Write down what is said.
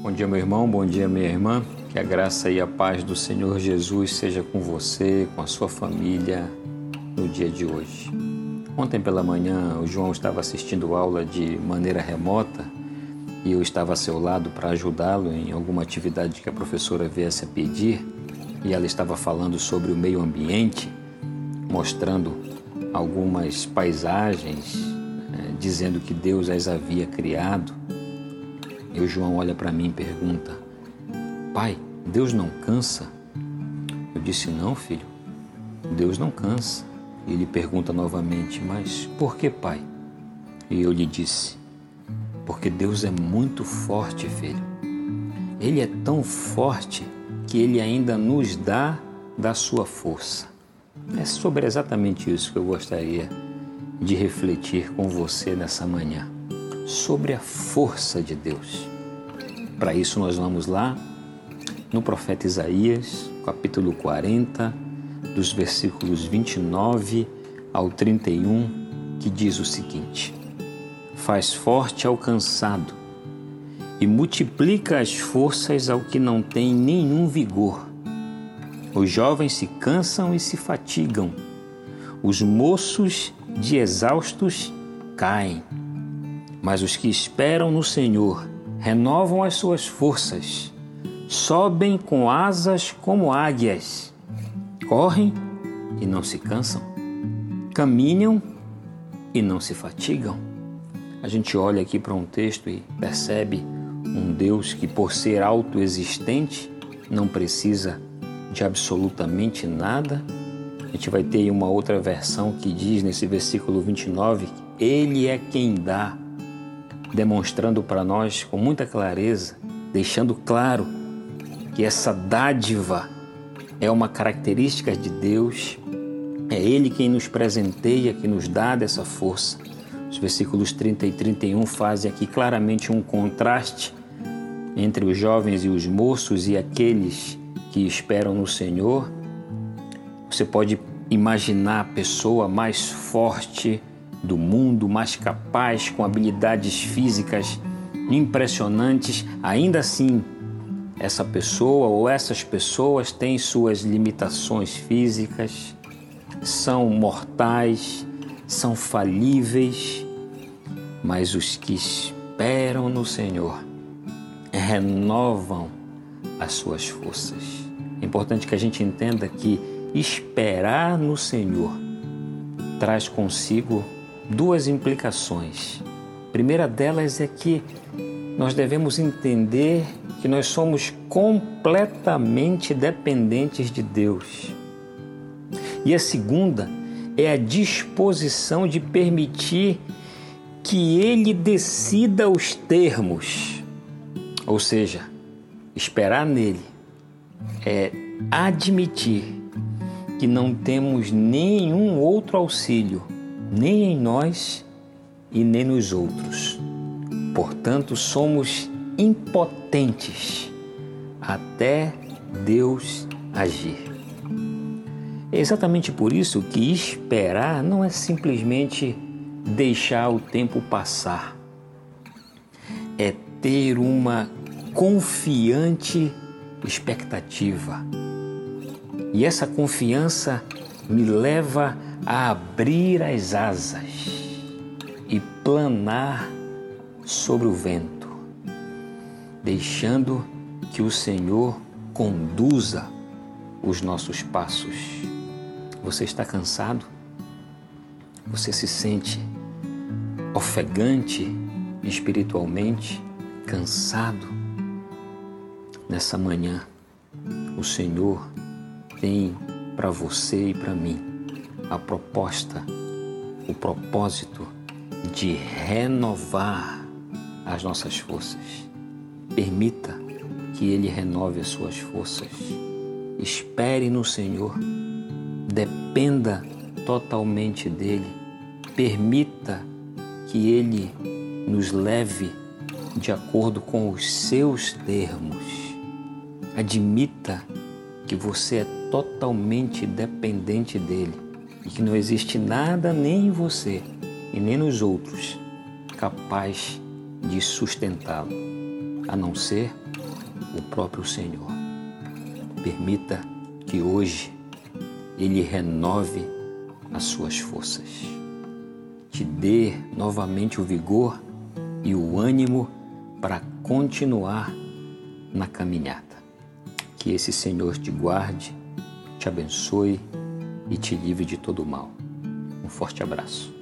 Bom dia, meu irmão, bom dia, minha irmã. Que a graça e a paz do Senhor Jesus seja com você, com a sua família no dia de hoje. Ontem pela manhã, o João estava assistindo aula de maneira remota e eu estava a seu lado para ajudá-lo em alguma atividade que a professora viesse a pedir. E ela estava falando sobre o meio ambiente, mostrando algumas paisagens, eh, dizendo que Deus as havia criado e o João olha para mim e pergunta: Pai, Deus não cansa? Eu disse: Não, filho, Deus não cansa. E ele pergunta novamente: Mas por que, pai? E eu lhe disse: Porque Deus é muito forte, filho. Ele é tão forte que ele ainda nos dá da sua força. É sobre exatamente isso que eu gostaria de refletir com você nessa manhã sobre a força de Deus. Para isso, nós vamos lá no profeta Isaías, capítulo 40, dos versículos 29 ao 31, que diz o seguinte: Faz forte ao cansado e multiplica as forças ao que não tem nenhum vigor. Os jovens se cansam e se fatigam, os moços de exaustos caem mas os que esperam no Senhor renovam as suas forças, sobem com asas como águias, correm e não se cansam, caminham e não se fatigam. A gente olha aqui para um texto e percebe um Deus que, por ser autoexistente, não precisa de absolutamente nada. A gente vai ter uma outra versão que diz nesse versículo 29 que Ele é quem dá demonstrando para nós com muita clareza, deixando claro que essa dádiva é uma característica de Deus, é Ele quem nos presenteia, que nos dá dessa força. Os versículos 30 e 31 fazem aqui claramente um contraste entre os jovens e os moços e aqueles que esperam no Senhor. Você pode imaginar a pessoa mais forte, do mundo, mais capaz, com habilidades físicas impressionantes, ainda assim, essa pessoa ou essas pessoas têm suas limitações físicas, são mortais, são falíveis, mas os que esperam no Senhor renovam as suas forças. É importante que a gente entenda que esperar no Senhor traz consigo duas implicações. A primeira delas é que nós devemos entender que nós somos completamente dependentes de Deus. E a segunda é a disposição de permitir que Ele decida os termos, ou seja, esperar nele é admitir que não temos nenhum outro auxílio nem em nós e nem nos outros. Portanto, somos impotentes até Deus agir. É exatamente por isso que esperar não é simplesmente deixar o tempo passar, é ter uma confiante expectativa. E essa confiança me leva a abrir as asas e planar sobre o vento, deixando que o Senhor conduza os nossos passos. Você está cansado? Você se sente ofegante espiritualmente, cansado? Nessa manhã, o Senhor tem para você e para mim a proposta, o propósito de renovar as nossas forças. Permita que Ele renove as suas forças. Espere no Senhor, dependa totalmente dEle. Permita que Ele nos leve de acordo com os seus termos. Admita que você é totalmente dependente dele e que não existe nada nem em você e nem nos outros capaz de sustentá-lo. a não ser o próprio Senhor. Permita que hoje Ele renove as suas forças, te dê novamente o vigor e o ânimo para continuar na caminhada. Que esse Senhor te guarde, te abençoe e te livre de todo o mal. Um forte abraço.